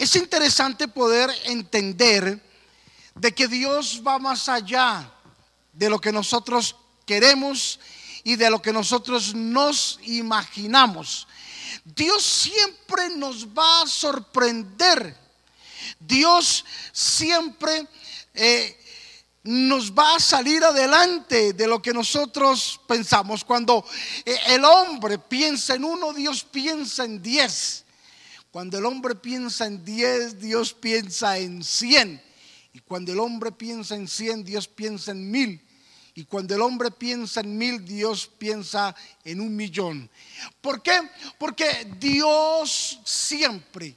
es interesante poder entender de que Dios va más allá de lo que nosotros queremos y de lo que nosotros nos imaginamos. Dios siempre nos va a sorprender. Dios siempre eh, nos va a salir adelante de lo que nosotros pensamos. Cuando eh, el hombre piensa en uno, Dios piensa en diez. Cuando el hombre piensa en diez, Dios piensa en cien. Y cuando el hombre piensa en cien, Dios piensa en mil. Y cuando el hombre piensa en mil, Dios piensa en un millón. ¿Por qué? Porque Dios siempre,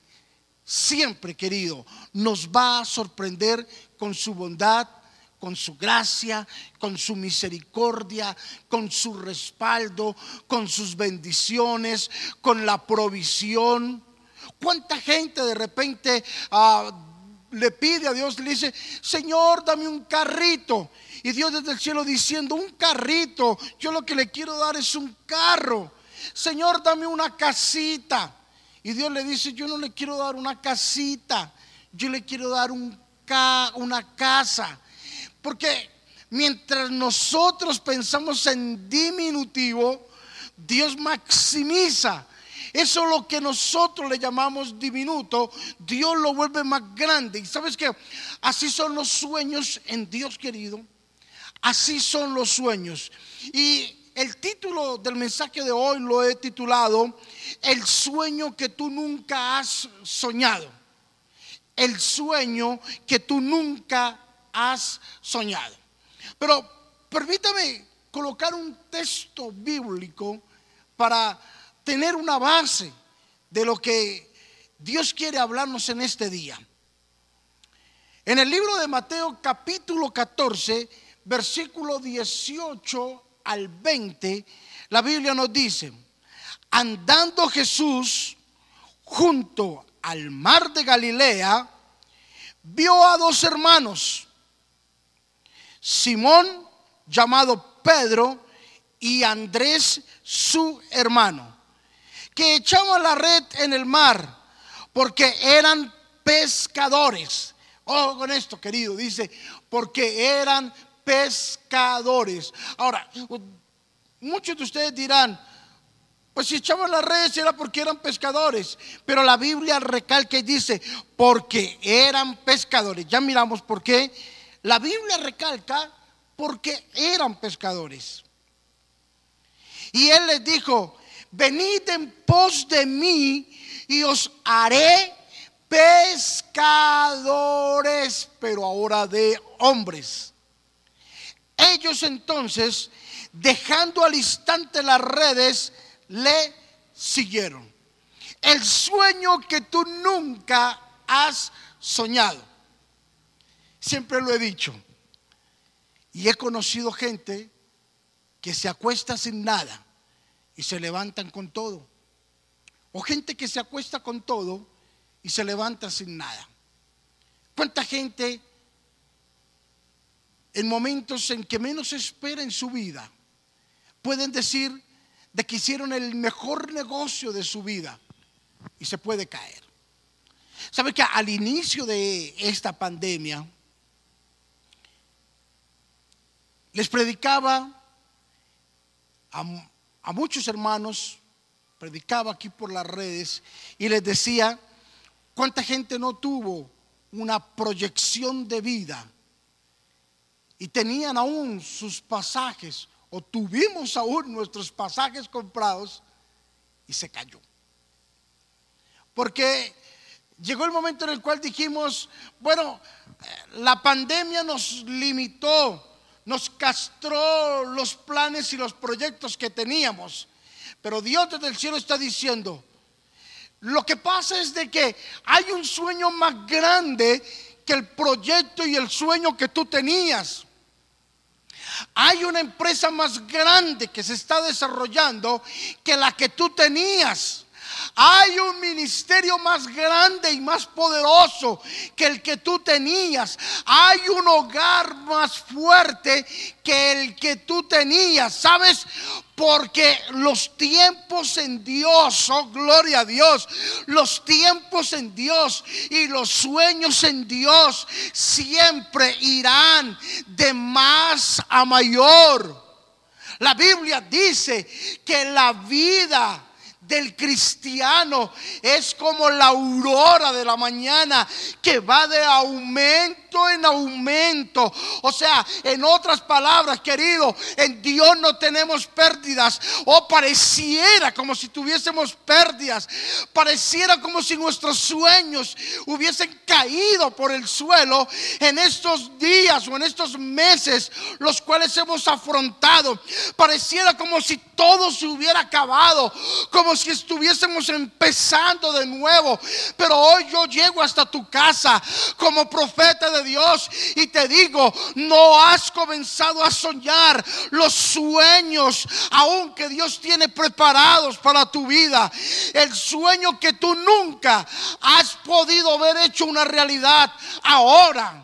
siempre, querido, nos va a sorprender con su bondad, con su gracia, con su misericordia, con su respaldo, con sus bendiciones, con la provisión. ¿Cuánta gente de repente ah, le pide a Dios, le dice, Señor, dame un carrito? Y Dios desde el cielo diciendo, un carrito, yo lo que le quiero dar es un carro. Señor, dame una casita. Y Dios le dice, yo no le quiero dar una casita, yo le quiero dar un una casa. Porque mientras nosotros pensamos en diminutivo, Dios maximiza. Eso es lo que nosotros le llamamos diminuto, Dios lo vuelve más grande. Y sabes que así son los sueños en Dios querido. Así son los sueños. Y el título del mensaje de hoy lo he titulado El sueño que tú nunca has soñado. El sueño que tú nunca has soñado. Pero permítame colocar un texto bíblico para tener una base de lo que Dios quiere hablarnos en este día. En el libro de Mateo capítulo 14, versículo 18 al 20, la Biblia nos dice, andando Jesús junto al mar de Galilea, vio a dos hermanos, Simón, llamado Pedro, y Andrés, su hermano, que echaban la red en el mar, porque eran pescadores. Ojo con esto, querido, dice, porque eran pescadores. Ahora, muchos de ustedes dirán, pues si echaban las redes era porque eran pescadores. Pero la Biblia recalca y dice, porque eran pescadores. Ya miramos por qué la Biblia recalca porque eran pescadores. Y él les dijo, venid en pos de mí y os haré pescadores, pero ahora de hombres. Ellos entonces, dejando al instante las redes, le siguieron. El sueño que tú nunca has soñado. Siempre lo he dicho. Y he conocido gente que se acuesta sin nada y se levantan con todo. O gente que se acuesta con todo y se levanta sin nada. ¿Cuánta gente en momentos en que menos espera en su vida pueden decir de que hicieron el mejor negocio de su vida y se puede caer? ¿Sabe que al inicio de esta pandemia, les predicaba a, muchos hermanos, predicaba aquí por las redes y les decía cuánta gente no tuvo una proyección de vida y tenían aún sus pasajes o tuvimos aún nuestros pasajes comprados y se cayó. Porque llegó el momento en el cual dijimos, bueno, la pandemia nos limitó nos castró los planes y los proyectos que teníamos. Pero Dios desde el cielo está diciendo, lo que pasa es de que hay un sueño más grande que el proyecto y el sueño que tú tenías. Hay una empresa más grande que se está desarrollando que la que tú tenías. Hay un ministerio más grande y más poderoso que el que tú tenías. Hay un hogar más fuerte que el que tú tenías. ¿Sabes? Porque los tiempos en Dios, oh gloria a Dios, los tiempos en Dios y los sueños en Dios siempre irán de más a mayor. La Biblia dice que la vida del cristiano es como la aurora de la mañana que va de aumento en aumento. O sea, en otras palabras, querido, en Dios no tenemos pérdidas. O pareciera como si tuviésemos pérdidas. Pareciera como si nuestros sueños hubiesen caído por el suelo en estos días o en estos meses los cuales hemos afrontado. Pareciera como si todo se hubiera acabado. Como si estuviésemos empezando de nuevo. Pero hoy yo llego hasta tu casa como profeta de Dios y te digo, no has comenzado a soñar los sueños aún que Dios tiene preparados para tu vida. El sueño que tú nunca has podido ver hecho una realidad ahora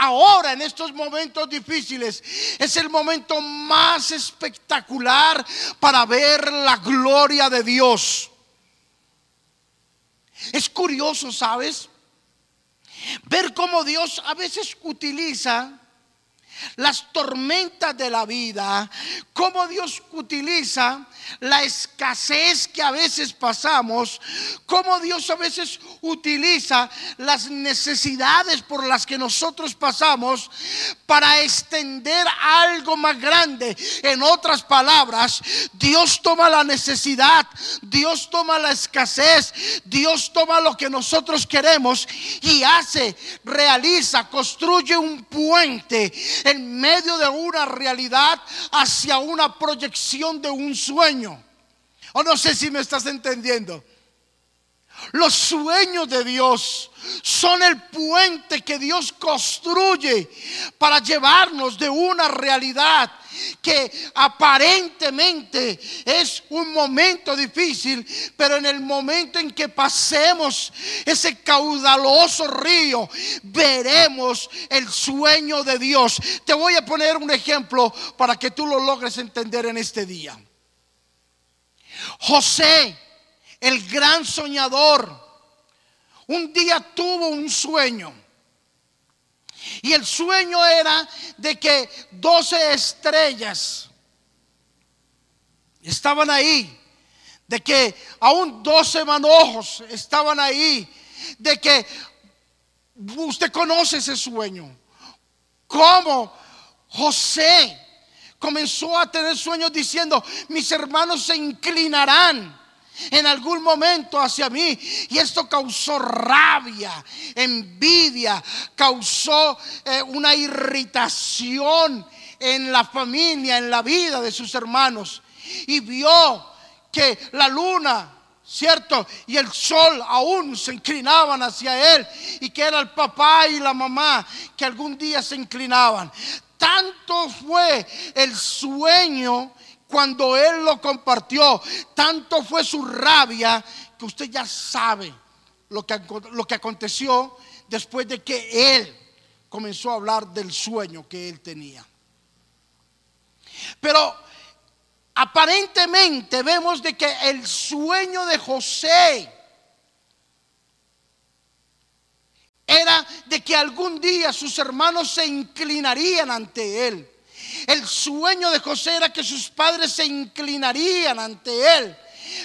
ahora en estos momentos difíciles es el momento más espectacular para ver la gloria de Dios. Es curioso, ¿sabes? Ver cómo Dios a veces utiliza las tormentas de la vida, cómo Dios utiliza la escasez que a veces pasamos, cómo Dios a veces utiliza las necesidades por las que nosotros pasamos para extender algo más grande. En otras palabras, Dios toma la necesidad, Dios toma la escasez, Dios toma lo que nosotros queremos y hace, realiza, construye un puente en medio de una realidad hacia una proyección de un sueño. O no sé si me estás entendiendo. Los sueños de Dios son el puente que Dios construye para llevarnos de una realidad que aparentemente es un momento difícil, pero en el momento en que pasemos ese caudaloso río, veremos el sueño de Dios. Te voy a poner un ejemplo para que tú lo logres entender en este día. José, el gran soñador, un día tuvo un sueño y el sueño era de que doce estrellas estaban ahí, de que aún doce manojos estaban ahí, de que usted conoce ese sueño. Cómo José comenzó a tener sueños diciendo, mis hermanos se inclinarán en algún momento hacia mí. Y esto causó rabia, envidia, causó eh, una irritación en la familia, en la vida de sus hermanos. Y vio que la luna ¿cierto? Y el sol aún se inclinaban hacia él y que era el papá y la mamá que algún día se inclinaban. Tanto fue el sueño cuando Él lo compartió, tanto fue su rabia que usted ya sabe lo que, lo que aconteció después de que Él comenzó a hablar del sueño que Él tenía. Pero aparentemente vemos de que el sueño de José era que algún día sus hermanos se inclinarían ante él. El sueño de José era que sus padres se inclinarían ante él.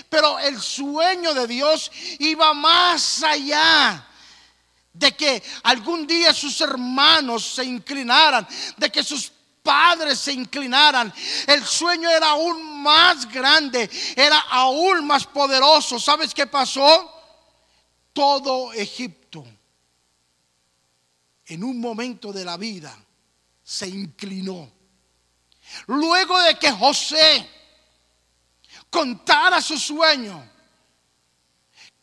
Pero el sueño de Dios iba más allá de que algún día sus hermanos se inclinaran, de que sus padres se inclinaran. El sueño era aún más grande, era aún más poderoso. ¿Sabes qué pasó? Todo Egipto en un momento de la vida se inclinó Luego de que José contara su sueño,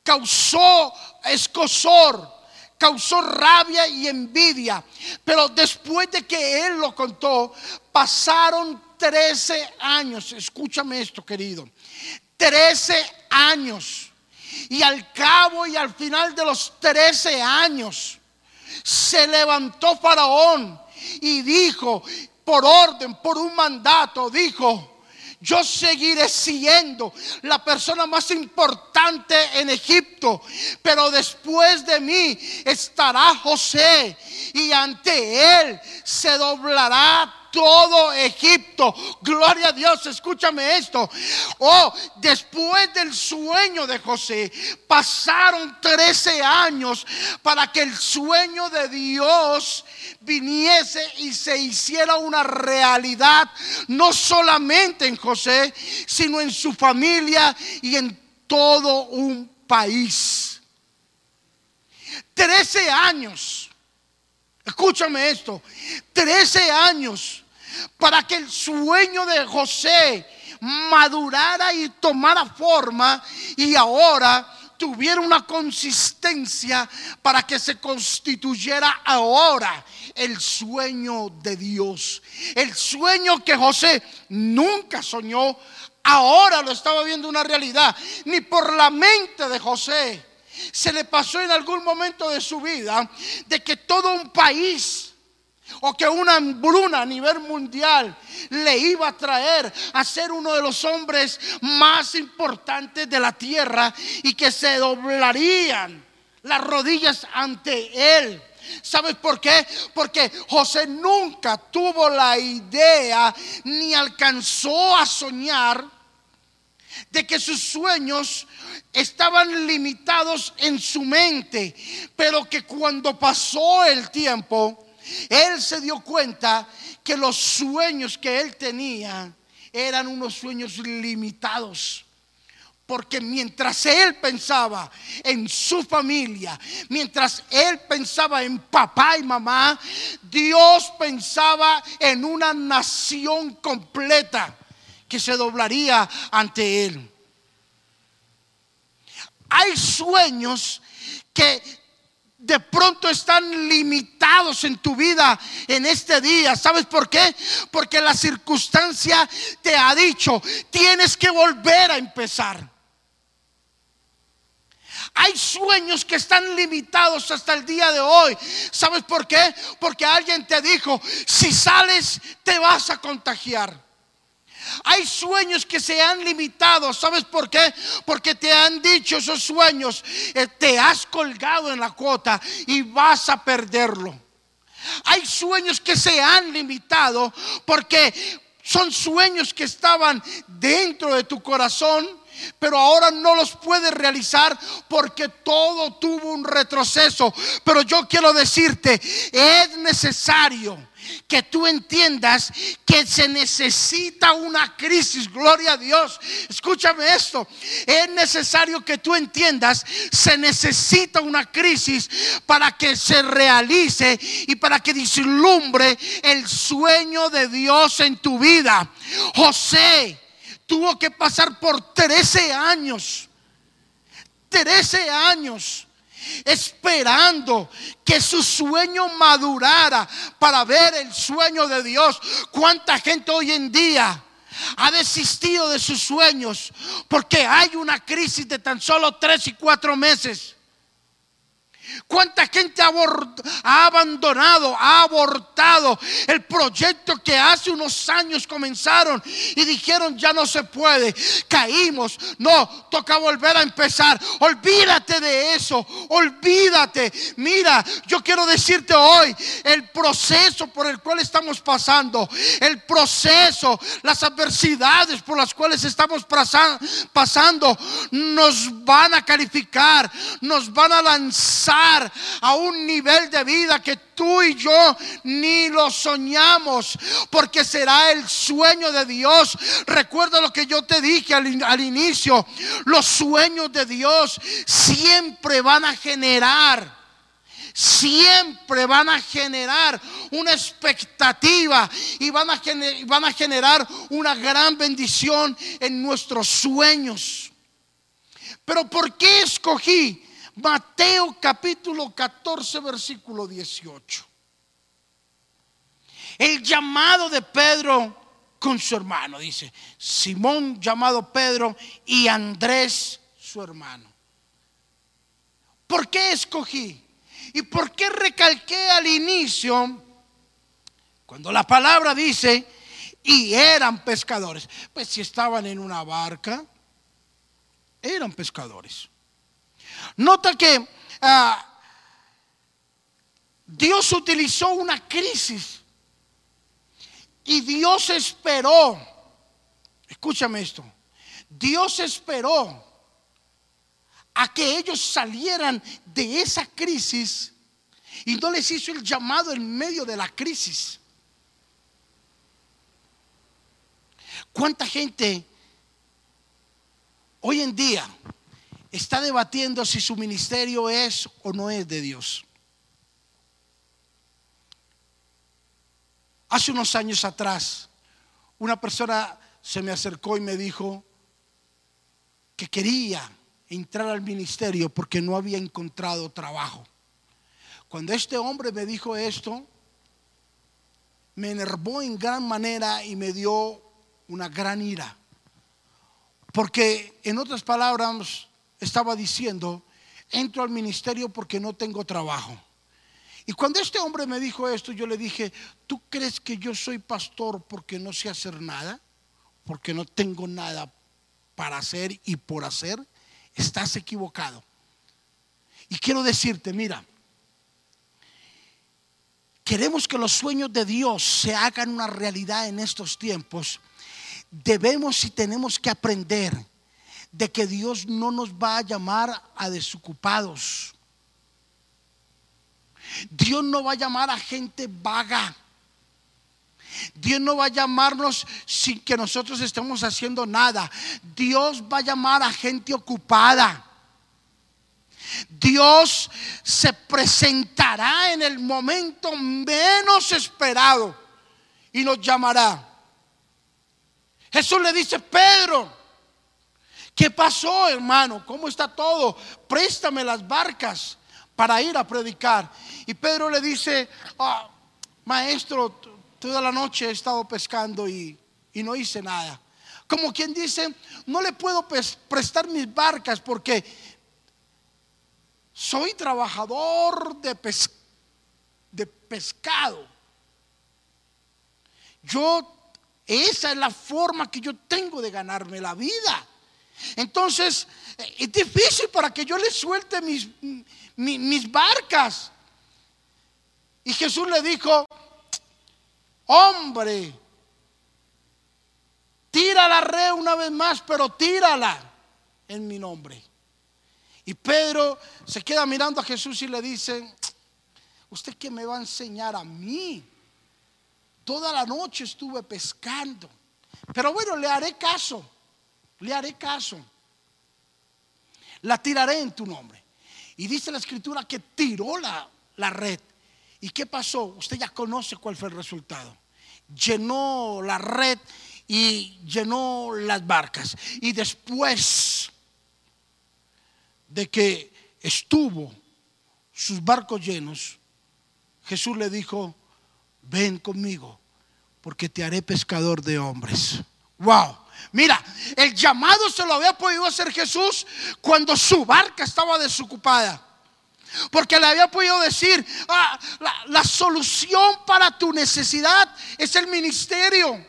causó escosor, causó rabia y envidia. Pero después de que él lo contó, pasaron 13 años. Escúchame esto, querido. 13 años. Y al cabo y al final de los 13 años, se levantó Faraón y dijo, por orden, por un mandato, dijo, yo seguiré siendo la persona más importante en Egipto, pero después de mí estará José y ante él se doblará todo Egipto. Gloria a Dios, escúchame esto. Oh, después del sueño de José, pasaron 13 años para que el sueño de Dios viniese y se hiciera una realidad, no solamente en José, sino en su familia y en todo un país. 13 años. Escúchame esto, 13 años para que el sueño de José madurara y tomara forma y ahora tuviera una consistencia para que se constituyera ahora el sueño de Dios. El sueño que José nunca soñó, ahora lo estaba viendo una realidad. Ni por la mente de José se le pasó en algún momento de su vida de que todo un país o que una hambruna a nivel mundial le iba a traer a ser uno de los hombres más importantes de la tierra y que se doblarían las rodillas ante él. ¿Sabes por qué? Porque José nunca tuvo la idea ni alcanzó a soñar de que sus sueños estaban limitados en su mente, pero que cuando pasó el tiempo, él se dio cuenta que los sueños que él tenía eran unos sueños limitados. Porque mientras él pensaba en su familia, mientras él pensaba en papá y mamá, Dios pensaba en una nación completa que se doblaría ante él. Hay sueños que de pronto están limitados en tu vida en este día. ¿Sabes por qué? Porque la circunstancia te ha dicho, tienes que volver a empezar. Hay sueños que están limitados hasta el día de hoy. ¿Sabes por qué? Porque alguien te dijo, si sales te vas a contagiar. Hay sueños que se han limitado. ¿Sabes por qué? Porque te han dicho esos sueños. Eh, te has colgado en la cuota y vas a perderlo. Hay sueños que se han limitado porque son sueños que estaban dentro de tu corazón, pero ahora no los puedes realizar porque todo tuvo un retroceso. Pero yo quiero decirte, es necesario que tú entiendas que se necesita una crisis, gloria a Dios. Escúchame esto, es necesario que tú entiendas, se necesita una crisis para que se realice y para que dislumbre el sueño de Dios en tu vida. José tuvo que pasar por 13 años, 13 años esperando que su sueño madurara para ver el sueño de Dios. ¿Cuánta gente hoy en día ha desistido de sus sueños porque hay una crisis de tan solo tres y cuatro meses? ¿Cuánta gente ha, abandonado, ha abortado el proyecto que hace unos años comenzaron y dijeron ya no se puede? Caímos, no, toca volver a empezar. Olvídate de eso, olvídate. Mira, yo quiero decirte hoy el proceso por el cual estamos pasando, el proceso, las adversidades por las cuales estamos pasando, nos van a calificar, nos van a lanzar a un nivel de vida que tú y yo ni lo soñamos, porque será el sueño de Dios. Recuerda lo que yo te dije al, al inicio, los sueños de Dios siempre van a generar siempre van a generar una expectativa y van a, van a, generar una gran bendición en nuestros sueños. Pero ¿por qué escogí Mateo capítulo 14, versículo 18. El llamado de Pedro con su hermano, dice, Simón llamado Pedro y Andrés su hermano. qué escogí? ¿Y por qué recalqué al inicio cuando la palabra dice, y eran pescadores? Pues si estaban en una barca, eran pescadores. Nota que ah, Dios utilizó una crisis y Dios esperó, escúchame esto, Dios esperó a que ellos salieran de esa crisis y no les hizo el llamado en medio de la crisis. ¿Cuánta gente hoy en día está debatiendo si su ministerio es o no es de Dios? Hace unos años atrás, una persona se me acercó y me dijo que quería entrar al ministerio porque no había encontrado trabajo. Cuando este hombre me dijo esto, me enervó en gran manera y me dio una gran ira. Porque en otras palabras estaba diciendo, entro al ministerio porque no tengo trabajo. Y cuando este hombre me dijo esto, yo le dije, ¿tú crees que yo soy pastor porque no sé hacer nada? Porque no tengo nada para hacer y por hacer. Estás equivocado. Y quiero decirte, mira, queremos que los sueños de Dios se hagan una realidad en estos tiempos. Debemos y tenemos que aprender de que Dios no nos va a llamar a desocupados Dios no va a llamar a gente vaga. Dios no va a llamarnos sin que nosotros estemos haciendo nada. Dios va a llamar a gente ocupada. Dios se presentará en el momento menos esperado y nos llamará. Jesús le dice, Pedro, ¿qué pasó hermano? ¿Cómo está todo? Préstame las barcas para ir a predicar. Y Pedro le dice, ah, maestro, toda la noche he estado pescando y, no hice nada. Como quien dice, no le puedo prestar mis barcas porque soy trabajador de, de pescado. Yo, esa es la forma que yo tengo de ganarme la vida. Entonces, es difícil para que yo le suelte mis, mis barcas. Y Jesús le dijo, hombre, tira la red una vez más, pero tírala en mi nombre. Y Pedro se queda mirando a Jesús y le dice, ¿usted qué me va a enseñar a mí? Toda la noche estuve pescando. Pero bueno, le haré caso, le haré caso. La tiraré en tu nombre. Y dice la escritura que tiró la, la red. ¿Y qué pasó? Usted ya conoce cuál fue el resultado. Llenó la red y llenó las barcas. Y después de que estuvo sus barcos llenos, Jesús le dijo, ven conmigo, porque te haré pescador de hombres. Wow. Mira, el llamado se lo había podido hacer Jesús cuando su barca estaba desocupada. Porque le había podido decir, ah, la, solución para tu necesidad es el ministerio.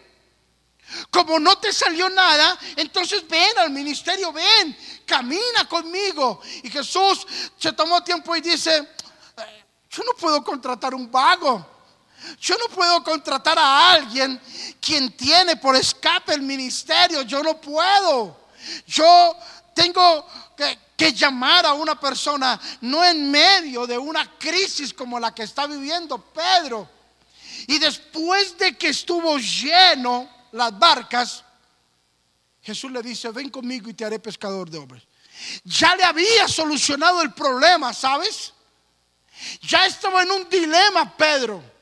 Como no te salió nada, entonces ven al ministerio, ven, camina conmigo. Y Jesús se tomó tiempo y dice, eh, yo no puedo contratar un vago. Yo no puedo contratar a alguien quien tiene por escape el ministerio. Yo no puedo. Yo tengo que, llamar a una persona no en medio de una crisis como la que está viviendo Pedro. Y después de que estuvo lleno las barcas, Jesús le dice, ven conmigo y te haré pescador de hombres. Ya le había solucionado el problema, ¿sabes? Ya estaba en un dilema Pedro.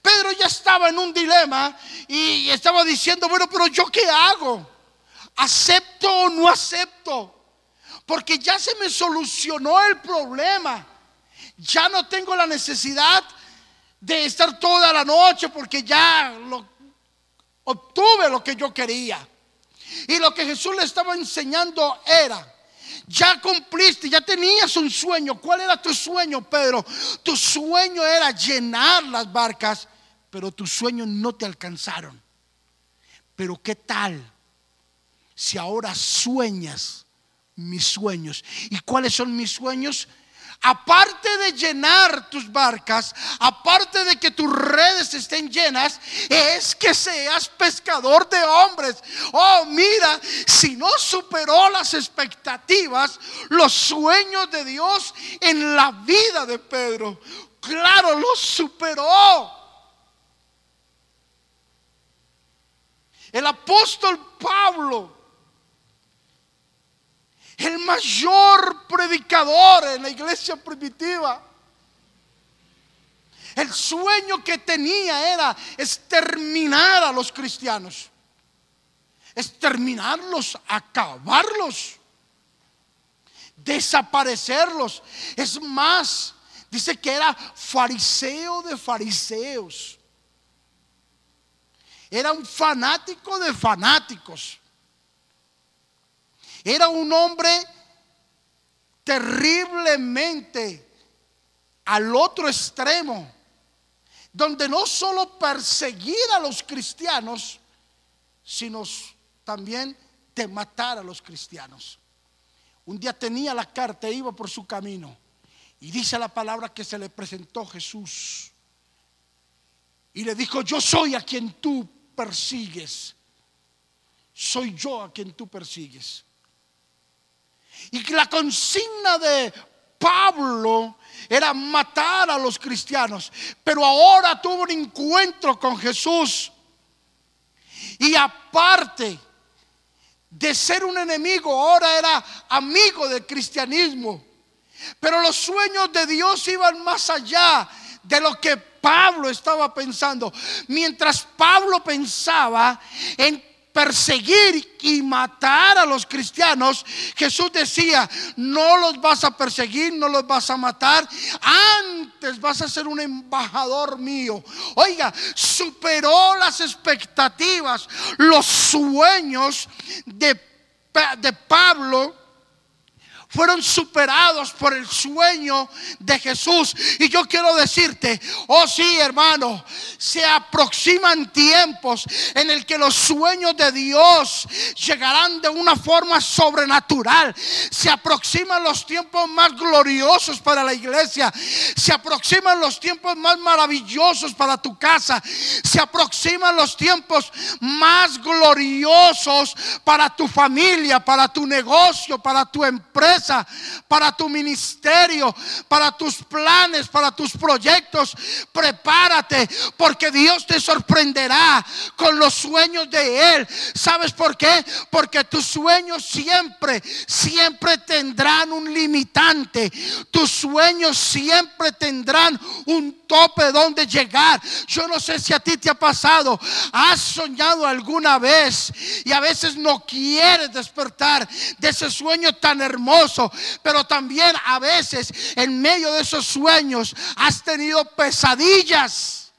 Pedro ya estaba en un dilema y estaba diciendo, bueno, pero yo qué hago? ¿Acepto o no acepto? Porque ya se me solucionó el problema. Ya no tengo la necesidad de estar toda la noche porque ya obtuve lo que yo quería. Y lo que Jesús le estaba enseñando era ya cumpliste, ya tenías un sueño. ¿Cuál era tu sueño, Pedro? Tu sueño era llenar las barcas, pero tus sueños no te alcanzaron. Pero ¿qué tal si ahora sueñas mis sueños? ¿Y cuáles son mis sueños? Aparte de llenar tus barcas, aparte de que tus redes estén llenas, es que seas pescador de hombres. Oh, mira, si no superó las expectativas, los sueños de Dios en la vida de Pedro, claro, los superó. El apóstol Pablo el mayor predicador en la iglesia primitiva. El sueño que tenía era exterminar a los cristianos, exterminarlos, acabarlos, desaparecerlos. Es más, dice que era fariseo de fariseos. Era un fanático de fanáticos. Era un hombre terriblemente al otro extremo, donde no solo perseguir a los cristianos, sino también de matar a los cristianos. Un día tenía la carta, e iba por su camino, y dice la palabra que se le presentó Jesús. Y le dijo, yo soy a quien tú persigues. Soy yo a quien tú persigues. Y que la consigna de Pablo era matar a los cristianos. Pero ahora tuvo un encuentro con Jesús. Y aparte de ser un enemigo, ahora era amigo del cristianismo. Pero los sueños de Dios iban más allá de lo que Pablo estaba pensando. Mientras Pablo pensaba en perseguir y matar a los cristianos, Jesús decía, no los vas a perseguir, no los vas a matar, antes vas a ser un embajador mío. Oiga, superó las expectativas, los sueños de, de Pablo fueron superados por el sueño de Jesús. Y yo quiero decirte, oh sí, hermano, se aproximan tiempos en el que los sueños de Dios llegarán de una forma sobrenatural. Se aproximan los tiempos más gloriosos para la iglesia. Se aproximan los tiempos más maravillosos para tu casa. Se aproximan los tiempos más gloriosos para tu familia, para tu negocio, para tu empresa para tu ministerio, para tus planes, para tus proyectos. Prepárate porque Dios te sorprenderá con los sueños de Él. ¿Sabes por qué? Porque tus sueños siempre, siempre tendrán un limitante. Tus sueños siempre tendrán un tope donde llegar. Yo no sé si a ti te ha pasado. Has soñado alguna vez y a veces no quieres despertar de ese sueño tan hermoso pero también a veces en medio de esos sueños has tenido pesadillas.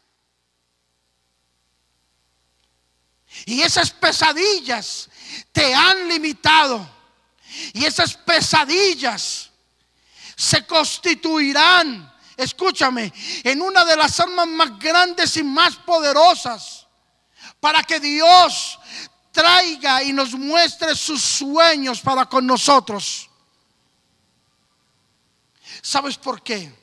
Y esas pesadillas te han limitado. Y esas pesadillas se constituirán, escúchame, en una de las armas más grandes y más poderosas para que Dios traiga y nos muestre sus sueños para con nosotros. ¿Sabes por qué?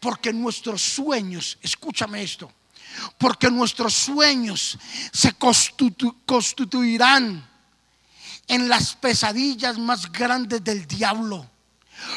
Porque nuestros sueños, escúchame esto, porque nuestros sueños se constituirán en las pesadillas más grandes del diablo.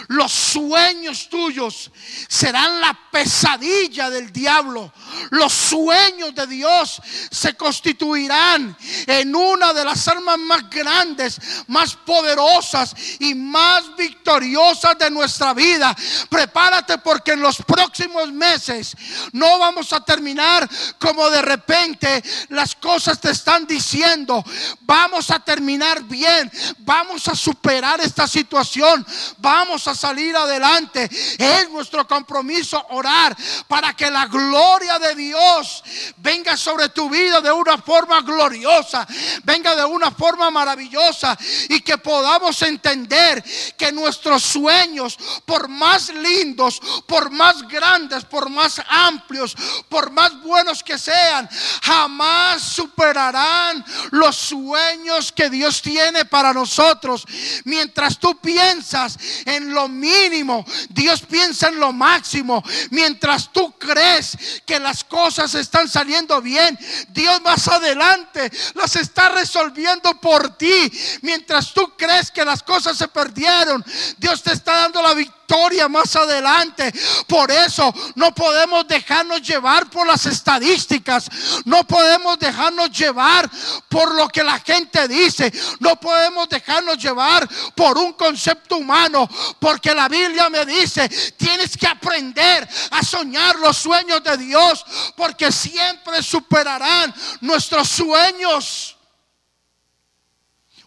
Los sueños tuyos serán la pesadilla del diablo. Los sueños de Dios se constituirán en una de las armas más grandes, más poderosas y más victoriosas de nuestra vida. Prepárate porque en los próximos meses no vamos a terminar como de repente las cosas te están diciendo. Vamos a terminar bien. Vamos a superar esta situación. Vamos a salir adelante. Es nuestro compromiso orar para que la gloria de Dios venga sobre tu vida de una forma gloriosa, venga de una forma maravillosa y que podamos entender que nuestros sueños, por más lindos, por más grandes, por más amplios, por más buenos que sean, jamás superarán los sueños que Dios tiene para nosotros. Mientras tú piensas en lo mínimo, Dios piensa en lo máximo. Mientras tú crees que las cosas están saliendo bien, Dios más adelante las está resolviendo por ti. Mientras tú crees que las cosas se perdieron, Dios te está dando la victoria más adelante. Por eso no podemos dejarnos llevar por las estadísticas. No podemos dejarnos llevar por lo que la gente dice. No podemos dejarnos llevar por un concepto humano. Porque la Biblia me dice, tienes que aprender a soñar los sueños de Dios. Porque siempre superarán nuestros sueños.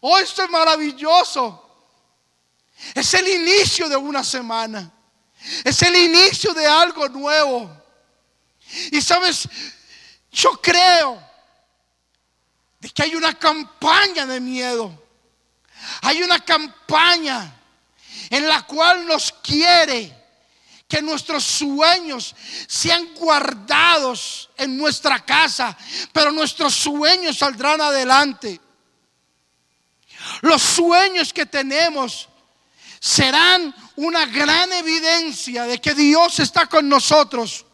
Oh, esto es maravilloso. Es el inicio de una semana. Es el inicio de algo nuevo. Y sabes, yo creo de que hay una campaña de miedo. Hay una campaña en la cual nos quiere que nuestros sueños sean guardados en nuestra casa, pero nuestros sueños saldrán adelante. Los sueños que tenemos serán una gran evidencia de que Dios está con nosotros.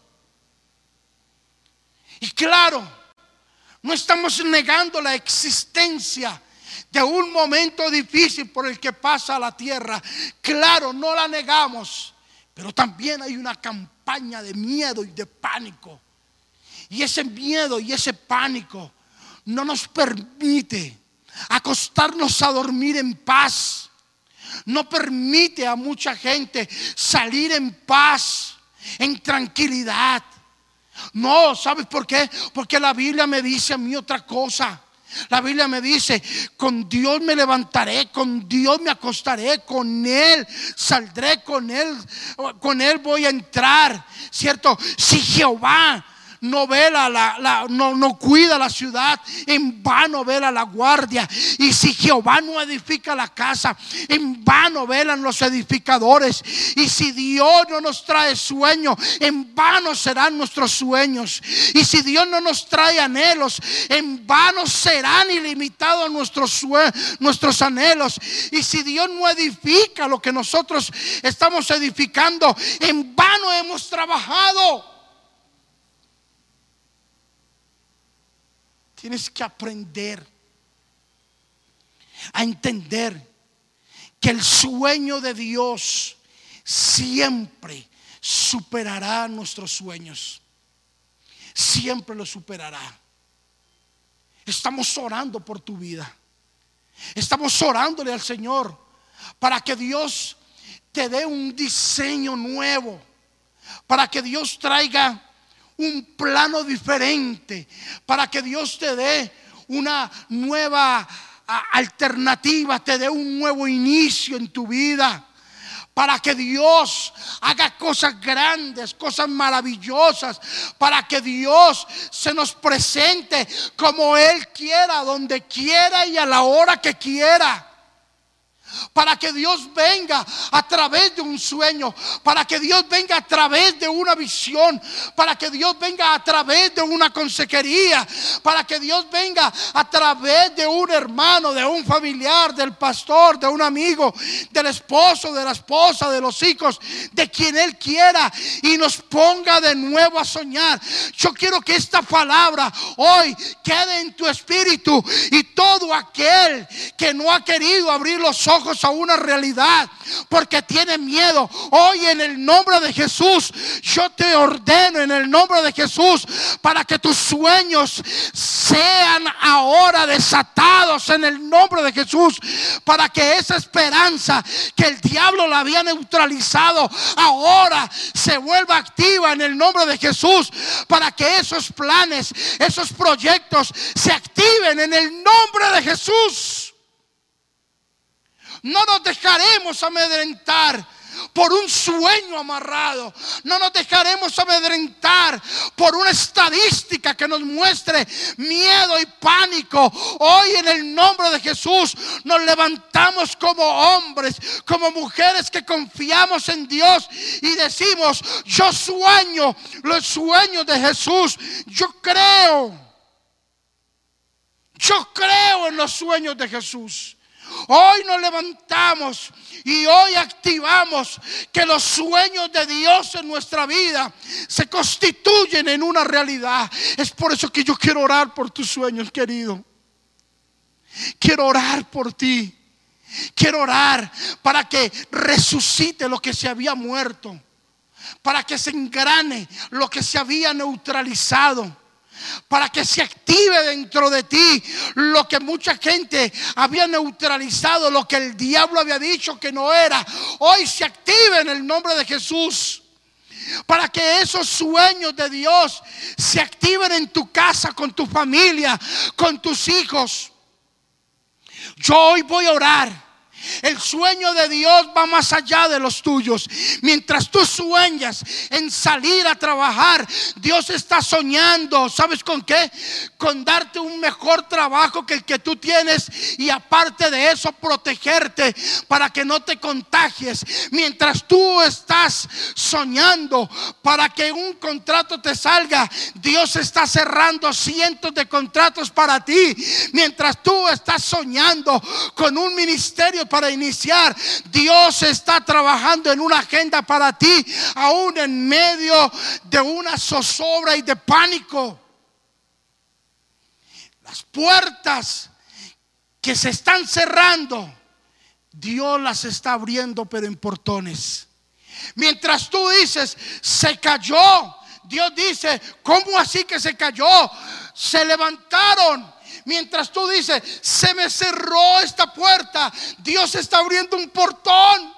Y claro, no estamos negando la existencia de un momento difícil por el que pasa la tierra. Claro, no la negamos, pero también hay una campaña de miedo y de pánico. Y ese miedo y ese pánico no nos permite acostarnos a dormir en paz no permite a mucha gente salir en paz, en tranquilidad. No, ¿sabes por qué? Porque la Biblia me dice a mí otra cosa. La Biblia me dice, con Dios me levantaré, con Dios me acostaré, con Él saldré, con Él, con Él voy a entrar, ¿cierto? Si Jehová no vela la, no, no cuida la ciudad, en vano vela la guardia. Y si Jehová no edifica la casa, en vano velan los edificadores. Y si Dios no nos trae sueño, en vano serán nuestros sueños. Y si Dios no nos trae anhelos, en vano serán ilimitados nuestros, nuestros anhelos. Y si Dios no edifica lo que nosotros estamos edificando, en vano hemos trabajado. Tienes que aprender a entender que el sueño de Dios siempre superará nuestros sueños. Siempre lo superará. Estamos orando por tu vida. Estamos orándole al Señor para que Dios te dé un diseño nuevo. Para que Dios traiga un plano diferente, para que Dios te dé una nueva alternativa, te dé un nuevo inicio en tu vida. Para que Dios haga cosas grandes, cosas maravillosas. Para que Dios se nos presente como Él quiera, donde quiera y a la hora que quiera para que Dios venga a través de un sueño, para que Dios venga a través de una visión, para que Dios venga a través de una consejería, para que Dios venga a través de un hermano, de un familiar, del pastor, de un amigo, del esposo, de la esposa, de los hijos, de quien Él quiera y nos ponga de nuevo a soñar. Yo quiero que esta palabra hoy quede en tu espíritu y todo aquel que no ha querido abrir los ojos a una realidad porque tiene miedo. Hoy en el nombre de Jesús, yo te ordeno en el nombre de Jesús para que tus sueños sean ahora desatados en el nombre de Jesús. Para que esa esperanza que el diablo la había neutralizado ahora se vuelva activa en el nombre de Jesús. Para que esos planes, esos proyectos se activen en el nombre de Jesús. No nos dejaremos amedrentar. por un sueño amarrado. No nos dejaremos amedrentar por una estadística que nos muestre miedo y pánico. Hoy en el nombre de Jesús nos levantamos como hombres, como mujeres que confiamos en Dios y decimos, yo sueño los sueños de Jesús. Yo creo. Yo creo en los sueños de Jesús. Hoy nos levantamos y hoy activamos que los sueños de Dios en nuestra vida se constituyen en una realidad. Es por eso que yo quiero orar por tus sueños, querido. Quiero orar por ti. Quiero orar para que resucite lo que se había muerto. Para que se engrane lo que se había neutralizado para que se active dentro de ti lo que mucha gente había neutralizado, lo que el diablo había dicho que no era. Hoy se active en el nombre de Jesús. Para que esos sueños de Dios se activen en tu casa, con tu familia, con tus hijos. Yo hoy voy a orar el sueño de Dios va más allá de los tuyos. Mientras tú sueñas en salir a trabajar, Dios está soñando. ¿Sabes con qué? Con darte un mejor trabajo que el que tú tienes y aparte de eso protegerte para que no te contagies. Mientras tú estás soñando para que un contrato te salga, Dios está cerrando cientos de contratos para ti. Mientras tú estás soñando con un ministerio para iniciar. Dios está trabajando en una agenda para ti, aún en medio de una zozobra y de pánico. Las puertas que se están cerrando, Dios las está abriendo, pero en portones. Mientras tú dices, se cayó, Dios dice, ¿cómo así que se cayó? Se levantaron Mientras tú dices, se me cerró esta puerta, Dios está abriendo un portón.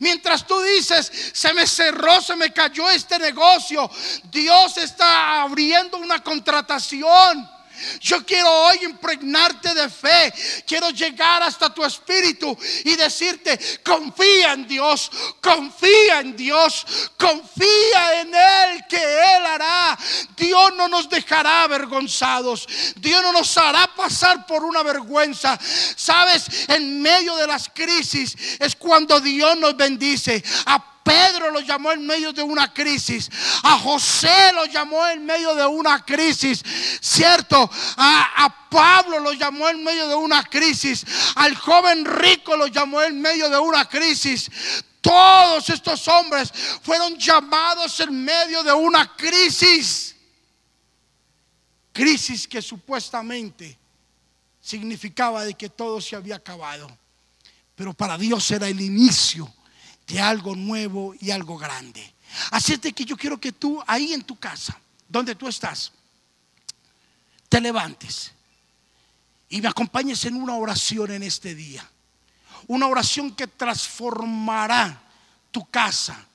Mientras tú dices, se me cerró, se me cayó este negocio, Dios está abriendo una contratación. Yo quiero hoy impregnarte de fe. Quiero llegar hasta tu espíritu y decirte, confía en Dios, confía en Dios, confía en Él que Él hará. Dios no nos dejará avergonzados. Dios no nos hará pasar por una vergüenza. Sabes, en medio de las crisis es cuando Dios nos bendice. Pedro lo llamó en medio de una crisis. A José lo llamó en medio de una crisis. ¿Cierto? A, Pablo lo llamó en medio de una crisis. Al joven rico lo llamó en medio de una crisis. Todos estos hombres fueron llamados en medio de una crisis. Crisis que supuestamente significaba de que todo se había acabado. Pero para Dios era el inicio de algo nuevo y algo grande. Así es que yo quiero que tú ahí en tu casa, donde tú estás, te levantes y me acompañes en una oración en este día. Una oración que transformará tu casa,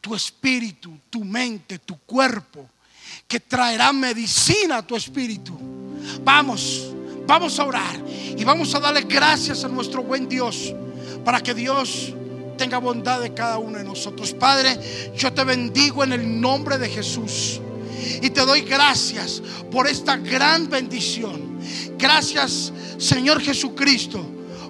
tu espíritu, tu mente, tu cuerpo, que traerá medicina a tu espíritu. Vamos, vamos a orar y vamos a darle gracias a nuestro buen Dios para que Dios tenga bondad de cada uno de nosotros. Padre, yo te bendigo en el nombre de Jesús. Y te doy gracias por esta gran bendición. Gracias, Señor Jesucristo,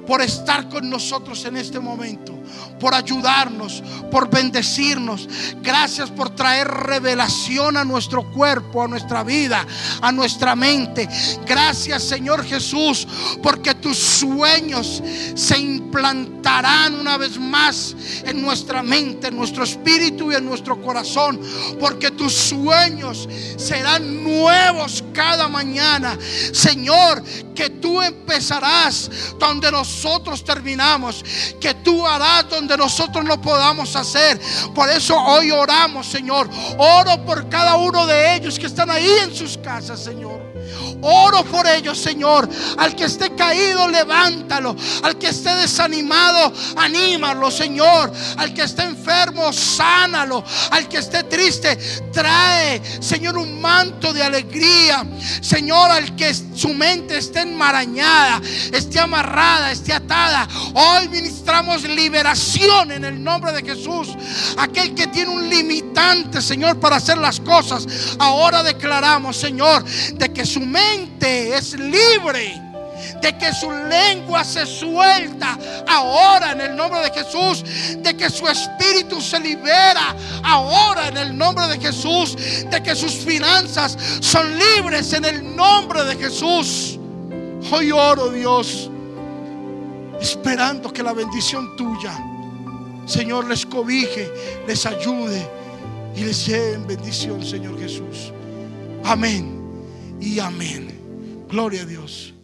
por estar con nosotros en este momento por ayudarnos, por bendecirnos. Gracias por traer revelación a nuestro cuerpo, a nuestra vida, a nuestra mente. Gracias Señor Jesús, porque tus sueños se implantarán una vez más en nuestra mente, en nuestro espíritu y en nuestro corazón. Porque tus sueños serán nuevos cada mañana. Señor, que tú empezarás donde nosotros terminamos. Que tú harás donde nosotros no podamos hacer. Por eso hoy oramos, Señor. Oro por cada uno de ellos que están ahí en sus casas, Señor. Oro por ellos, Señor. Al que esté caído, levántalo. Al que esté desanimado, anímalo, Señor. Al que esté enfermo, sánalo. Al que esté triste, trae, Señor, un manto de alegría. Señor, al que su mente esté enmarañada, esté amarrada, esté atada. Hoy ministramos liberación en el nombre de Jesús. Aquel que tiene un limitante, Señor, para hacer las cosas. Ahora declaramos, Señor, de que su mente es libre de que su lengua se suelta ahora en el nombre de Jesús, de que su espíritu se libera ahora en el nombre de Jesús, de que sus finanzas son libres en el nombre de Jesús. Hoy oro, Dios, esperando que la bendición tuya, Señor, les cobije, les ayude y les lleve en bendición, Señor Jesús. Amén y amén. Gloria a Dios.